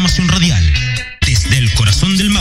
programación radial desde el corazón del Maule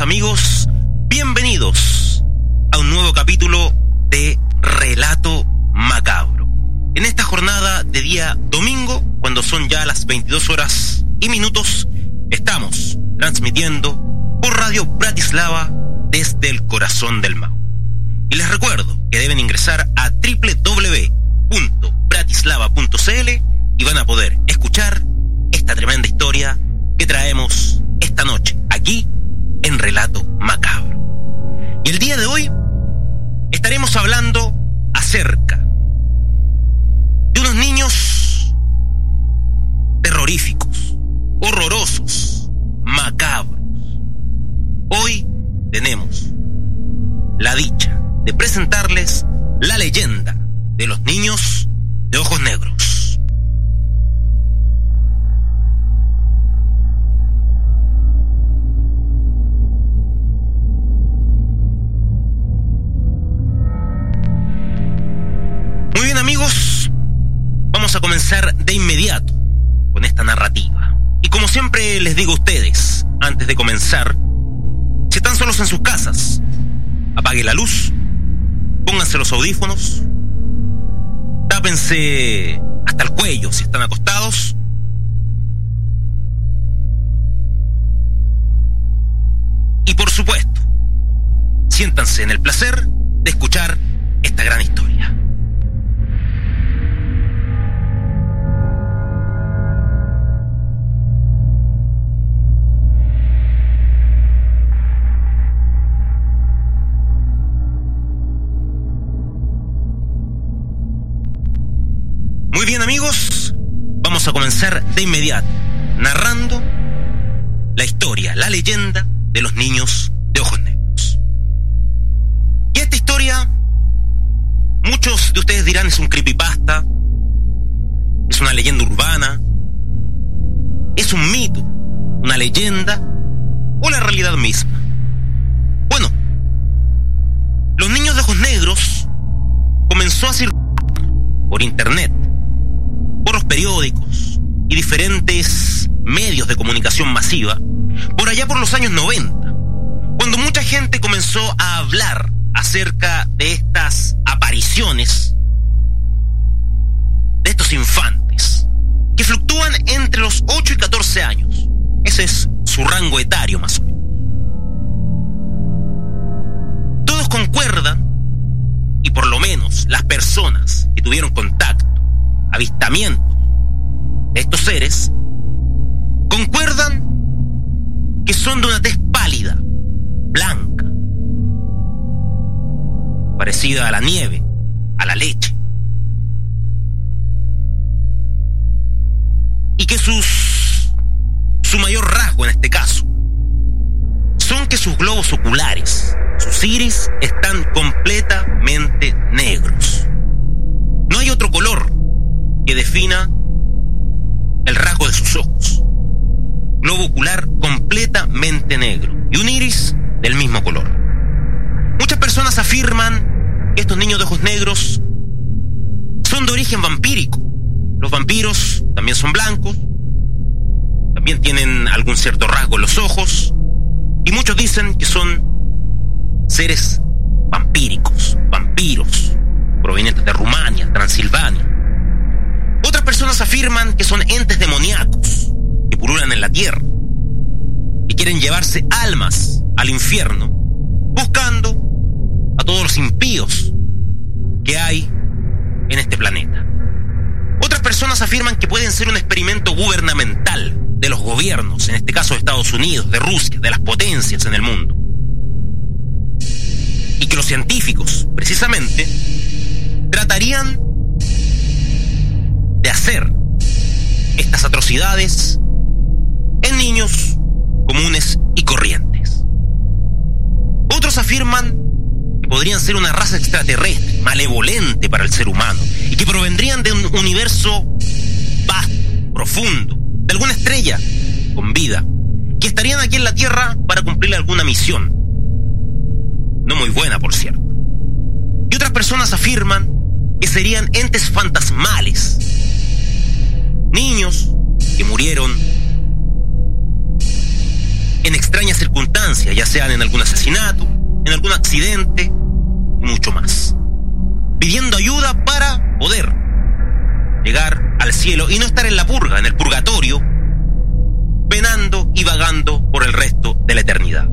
amigos. Bienvenidos a un nuevo capítulo de Relato Macabro. En esta jornada de día domingo, cuando son ya las 22 horas y minutos, estamos transmitiendo por Radio Bratislava desde el corazón del Mau. Y les recuerdo que deben ingresar a www.bratislava.cl y van a poder escuchar esta tremenda historia que traemos esta noche aquí Relato Macabro. Y el día de hoy estaremos hablando acerca de unos niños terroríficos, horrorosos, macabros. Hoy tenemos la dicha de presentarles la leyenda de los niños de ojos negros. Comenzar de inmediato con esta narrativa. Y como siempre les digo a ustedes, antes de comenzar, si están solos en sus casas, apague la luz, pónganse los audífonos, tápense hasta el cuello si están acostados. Y por supuesto, siéntanse en el placer de escuchar esta gran historia. Bien amigos, vamos a comenzar de inmediato, narrando la historia, la leyenda de los niños de ojos negros. Y esta historia, muchos de ustedes dirán es un creepypasta, es una leyenda urbana, es un mito, una leyenda o la realidad misma. Bueno, los niños de ojos negros comenzó a circular por internet, periódicos y diferentes medios de comunicación masiva, por allá por los años 90, cuando mucha gente comenzó a hablar acerca de estas apariciones, de estos infantes, que fluctúan entre los 8 y 14 años. Ese es su rango etario más o menos. Todos concuerdan, y por lo menos las personas que tuvieron contacto, avistamientos de estos seres, concuerdan que son de una tez pálida, blanca. parecida a la nieve, a la leche. Y que sus su mayor rasgo en este caso son que sus globos oculares, sus iris, están completamente negros. No hay otro color que defina rasgo de sus ojos. Globo ocular completamente negro y un iris del mismo color. Muchas personas afirman que estos niños de ojos negros son de origen vampírico. Los vampiros también son blancos, también tienen algún cierto rasgo en los ojos, y muchos dicen que son seres afirman que son entes demoníacos que pululan en la tierra y quieren llevarse almas al infierno buscando a todos los impíos que hay en este planeta. Otras personas afirman que pueden ser un experimento gubernamental de los gobiernos, en este caso de Estados Unidos, de Rusia, de las potencias en el mundo. Y que los científicos, precisamente, tratarían de hacer estas atrocidades en niños comunes y corrientes. Otros afirman que podrían ser una raza extraterrestre, malevolente para el ser humano, y que provendrían de un universo vasto, profundo, de alguna estrella con vida, que estarían aquí en la Tierra para cumplir alguna misión. No muy buena, por cierto. Y otras personas afirman que serían entes fantasmales, niños que murieron en extrañas circunstancias, ya sean en algún asesinato, en algún accidente y mucho más, pidiendo ayuda para poder llegar al cielo y no estar en la purga, en el purgatorio, penando y vagando por el resto de la eternidad.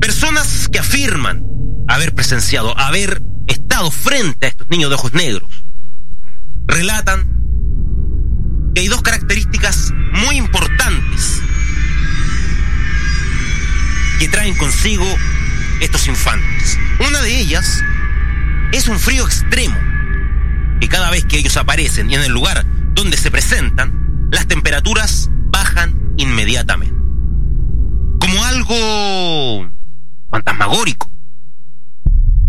Personas que afirman haber presenciado, haber estado frente a estos niños de ojos negros, relatan consigo estos infantes. Una de ellas es un frío extremo, que cada vez que ellos aparecen y en el lugar donde se presentan, las temperaturas bajan inmediatamente. Como algo fantasmagórico,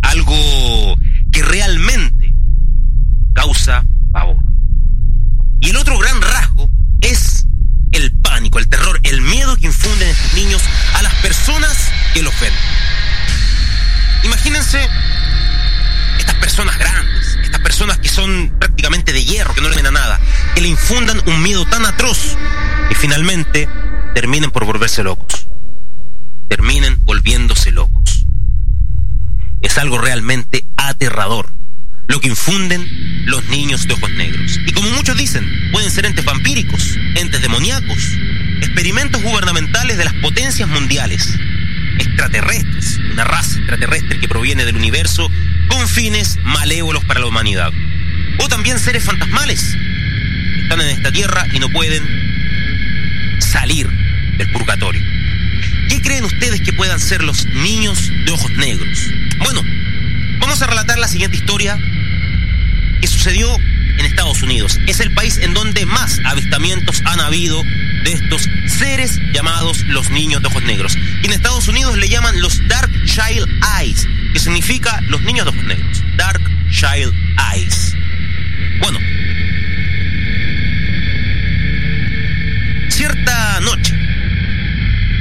algo que realmente causa pavor. Y el otro gran rasgo es el pánico, el terror, el miedo que infunden estos niños a las personas que ven. Imagínense estas personas grandes, estas personas que son prácticamente de hierro, que no le ven a nada, que le infundan un miedo tan atroz que finalmente terminen por volverse locos. Terminen volviéndose locos. Es algo realmente aterrador lo que infunden los niños de ojos negros. Y como muchos dicen, pueden ser entes vampíricos, entes demoníacos, experimentos gubernamentales de las potencias mundiales, extraterrestres, una raza extraterrestre que proviene del universo con fines malévolos para la humanidad. O también seres fantasmales que están en esta tierra y no pueden salir del purgatorio. ¿Qué creen ustedes que puedan ser los niños de ojos negros? Bueno, vamos a relatar la siguiente historia que sucedió en Estados Unidos. Es el país en donde más avistamientos han habido de estos seres llamados los niños de ojos negros. Y en Estados Unidos le llaman los Dark Child Eyes, que significa los niños de ojos negros. Dark Child Eyes. Bueno. Cierta noche,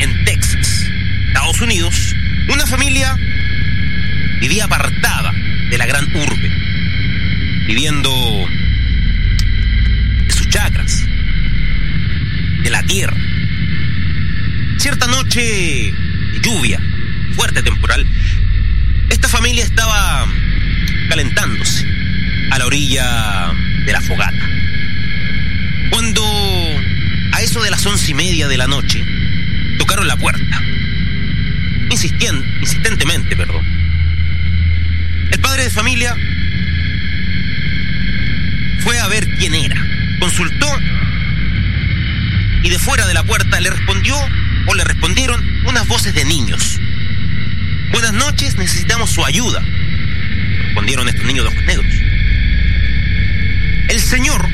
en Texas, Estados Unidos, una familia vivía apartada de la gran urbe, viviendo de sus chacras, de la tierra. Cierta noche de lluvia, fuerte temporal, esta familia estaba calentándose a la orilla de la fogata. Cuando a eso de las once y media de la noche tocaron la puerta, insistien, insistentemente, perdón. El padre de familia fue a ver quién era, consultó y de fuera de la puerta le respondió o le respondieron unas voces de niños. Buenas noches, necesitamos su ayuda, respondieron estos niños de ojos negros. El señor,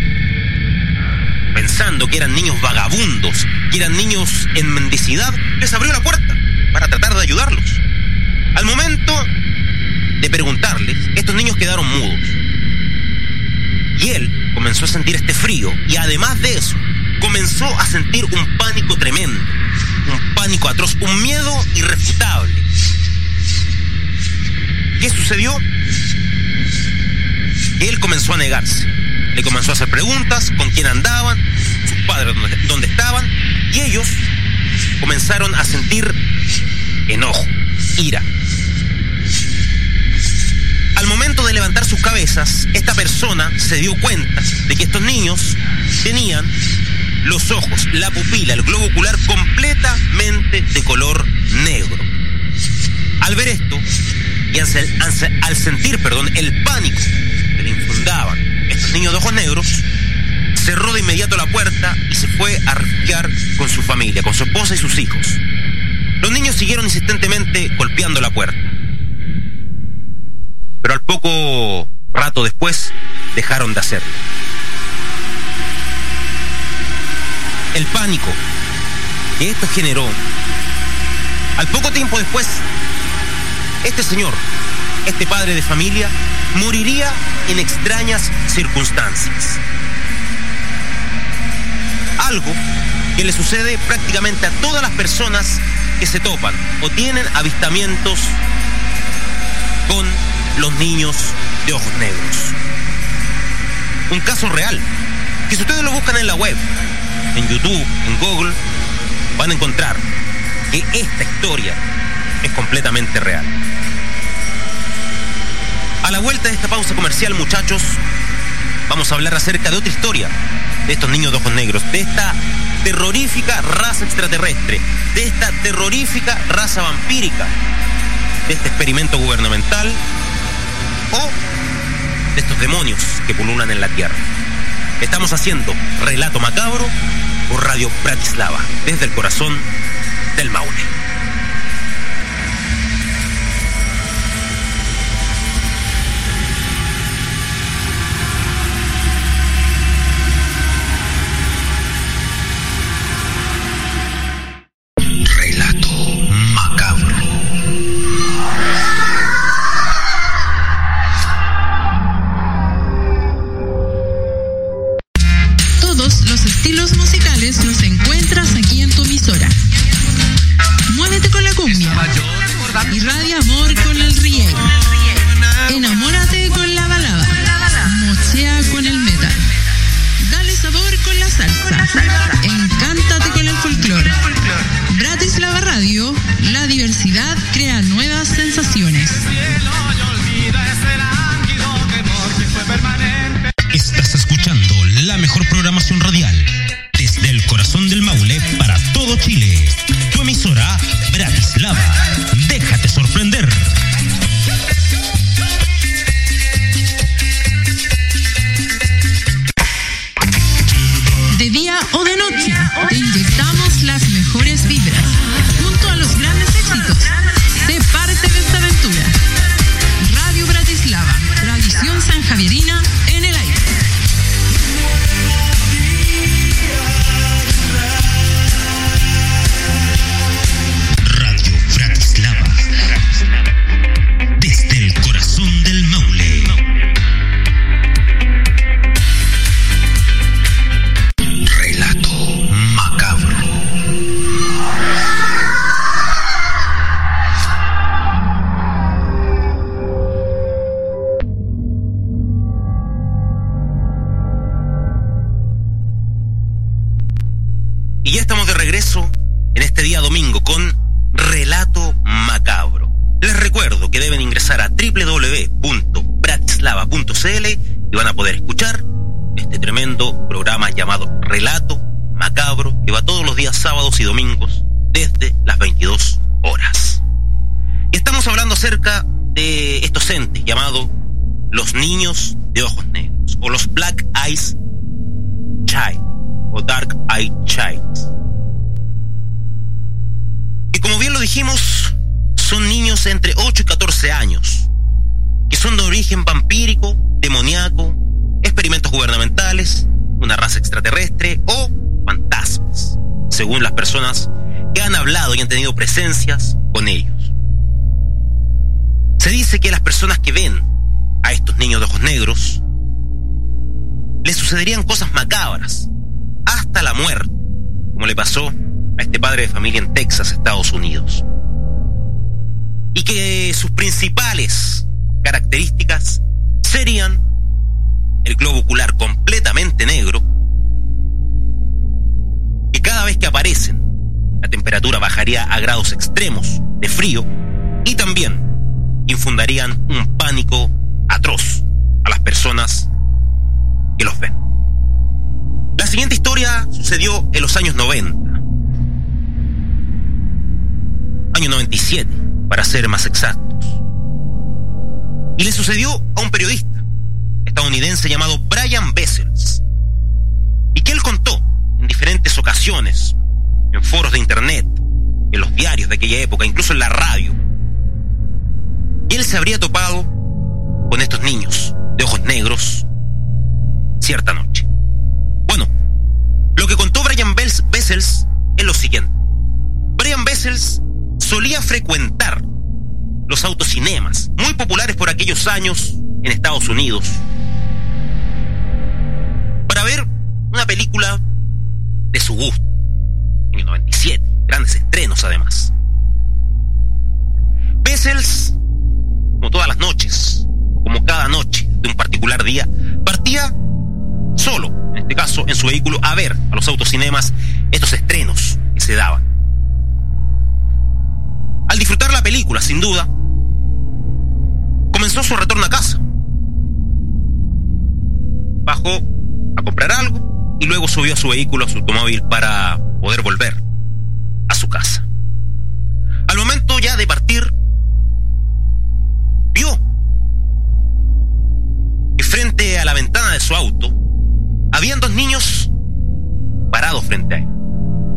pensando que eran niños vagabundos, que eran niños en mendicidad, les abrió la puerta para tratar de ayudarlos. Al momento de preguntarles, estos niños quedaron mudos. Y él comenzó a sentir este frío y además de eso, comenzó a sentir un pánico tremendo, un pánico atroz, un miedo irrefutable. ¿Qué sucedió? Él comenzó a negarse. Le comenzó a hacer preguntas, con quién andaban, sus padres dónde estaban, y ellos comenzaron a sentir enojo, ira. Al momento de levantar sus cabezas, esta persona se dio cuenta de que estos niños tenían los ojos, la pupila, el globo ocular completamente de color negro. Al ver esto, y al, al sentir, perdón, el pánico que le infundaban estos niños de ojos negros, cerró de inmediato la puerta y se fue a refugiar con su familia, con su esposa y sus hijos. Los niños siguieron insistentemente golpeando la puerta. Pero al poco rato después dejaron de hacerlo. El pánico que esto generó, al poco tiempo después, este señor, este padre de familia, moriría en extrañas circunstancias. Algo que le sucede prácticamente a todas las personas que se topan o tienen avistamientos con los niños de ojos negros. Un caso real, que si ustedes lo buscan en la web, en YouTube, en Google, van a encontrar que esta historia es completamente real. A la vuelta de esta pausa comercial, muchachos, vamos a hablar acerca de otra historia de estos niños de ojos negros, de esta terrorífica raza extraterrestre, de esta terrorífica raza vampírica, de este experimento gubernamental o de estos demonios que pululan en la Tierra. Estamos haciendo Relato Macabro por Radio Bratislava, desde el corazón del Maule. www.bratslava.cl y van a poder escuchar este tremendo programa llamado Relato Macabro que va todos los días sábados y domingos desde las 22 horas. Estamos hablando acerca de estos entes llamados los niños de ojos negros o los Black Eyes Child o Dark Eye Child. y como bien lo dijimos, son niños entre 8 y 14 años que son de origen vampírico, demoníaco, experimentos gubernamentales, una raza extraterrestre o fantasmas, según las personas que han hablado y han tenido presencias con ellos. Se dice que las personas que ven a estos niños de ojos negros les sucederían cosas macabras, hasta la muerte, como le pasó a este padre de familia en Texas, Estados Unidos. Y que sus principales características serían el globo ocular completamente negro, que cada vez que aparecen la temperatura bajaría a grados extremos de frío y también infundarían un pánico atroz a las personas que los ven. La siguiente historia sucedió en los años 90. Año 97, para ser más exactos. Y le sucedió a un periodista estadounidense llamado Brian Bessels. Y que él contó en diferentes ocasiones, en foros de internet, en los diarios de aquella época, incluso en la radio. Y él se habría topado con estos niños de ojos negros cierta noche. Bueno, lo que contó Brian Bessels es lo siguiente. Brian Bessels solía frecuentar los autocinemas, muy populares por aquellos años en Estados Unidos, para ver una película de su gusto, en el 97, grandes estrenos además. Bessels, como todas las noches, como cada noche de un particular día, partía solo, en este caso en su vehículo, a ver a los autocinemas estos estrenos que se daban. Al disfrutar la película, sin duda, comenzó su retorno a casa. Bajó a comprar algo y luego subió a su vehículo, a su automóvil, para poder volver a su casa. Al momento ya de partir, vio que frente a la ventana de su auto habían dos niños parados frente a él,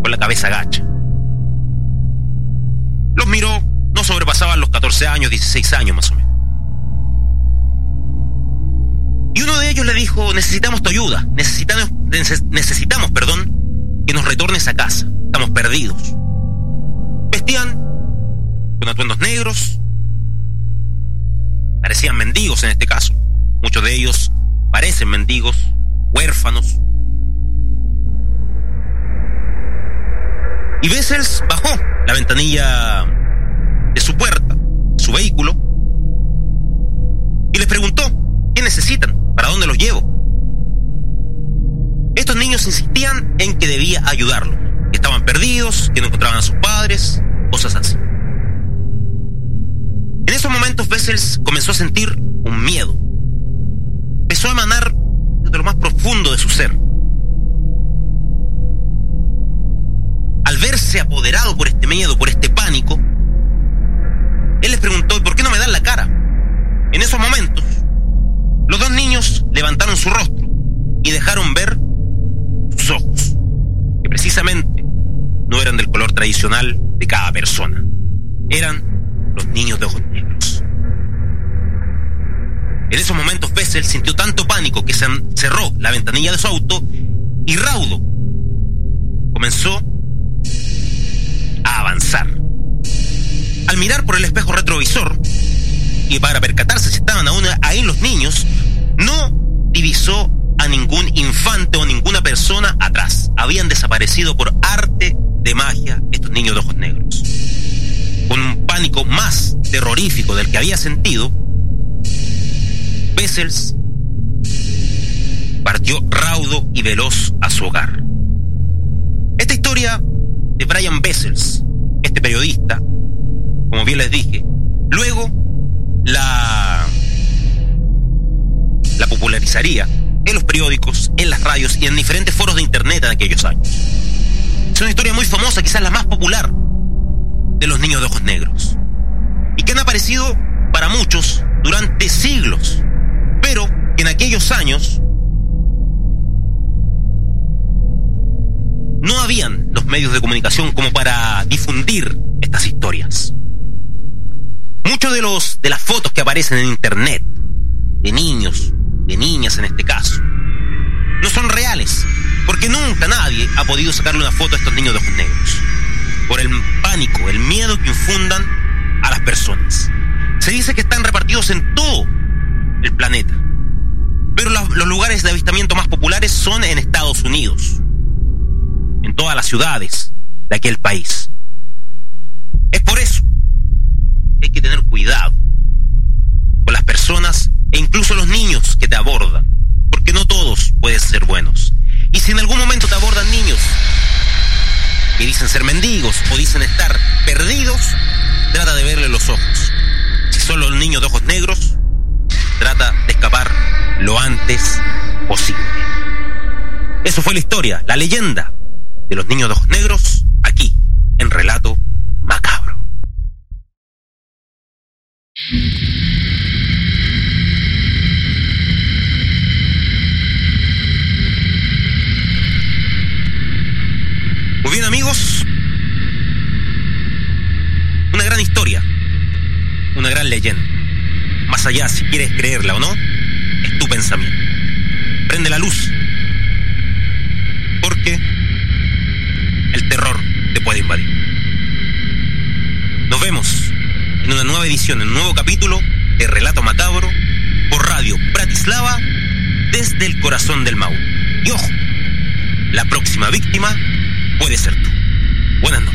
con la cabeza gacha. Los miró, no sobrepasaban los 14 años, 16 años más o menos. Y uno de ellos le dijo, necesitamos tu ayuda, necesitamos, necesitamos, perdón, que nos retornes a casa, estamos perdidos. Vestían con atuendos negros, parecían mendigos en este caso, muchos de ellos parecen mendigos, huérfanos. Y Bessels bajó la ventanilla de su puerta, su vehículo, y les preguntó, ¿qué necesitan? Estos niños insistían en que debía ayudarlos, que estaban perdidos, que no encontraban a sus padres, cosas así. En esos momentos Bessels comenzó a sentir un miedo. Empezó a emanar de lo más profundo de su ser. Al verse apoderado por este miedo, por este pánico, él les preguntó, ¿y por qué no me dan la cara? En esos momentos, los dos niños levantaron su rostro y dejaron ver sus ojos, que precisamente no eran del color tradicional de cada persona. Eran los niños de ojos negros. En esos momentos Bessel sintió tanto pánico que se cerró la ventanilla de su auto y raudo comenzó a avanzar. Al mirar por el espejo retrovisor y para percatarse si estaban aún ahí los niños, no divisó a ningún infante o ninguna persona atrás. Habían desaparecido por arte de magia estos niños de ojos negros. Con un pánico más terrorífico del que había sentido, Bessels partió raudo y veloz a su hogar. Esta historia de Brian Bessels, este periodista, como bien les dije, luego la, popularizaría en los periódicos, en las radios y en diferentes foros de internet en aquellos años. Es una historia muy famosa, quizás la más popular de los niños de ojos negros. Y que han aparecido para muchos durante siglos, pero que en aquellos años no habían los medios de comunicación como para difundir estas historias. Muchos de los de las fotos que aparecen en internet de niños, niñas en este caso, no son reales, porque nunca nadie ha podido sacarle una foto a estos niños de ojos negros. Por el pánico, el miedo que infundan a las personas. Se dice que están repartidos en todo el planeta. Pero los, los lugares de avistamiento más populares son en Estados Unidos, en todas las ciudades de aquel país. Dicen estar perdidos, trata de verle los ojos. Si son los niños de ojos negros, trata de escapar lo antes posible. Eso fue la historia, la leyenda de los niños de ojos negros, aquí, en Relato Macabro. Muy bien amigos, una gran historia, una gran leyenda. Allá, si quieres creerla o no, es tu pensamiento. Prende la luz, porque el terror te puede invadir. Nos vemos en una nueva edición, en un nuevo capítulo de Relato Macabro por Radio Bratislava desde el corazón del Maule. Y ojo, la próxima víctima puede ser tú. Buenas noches.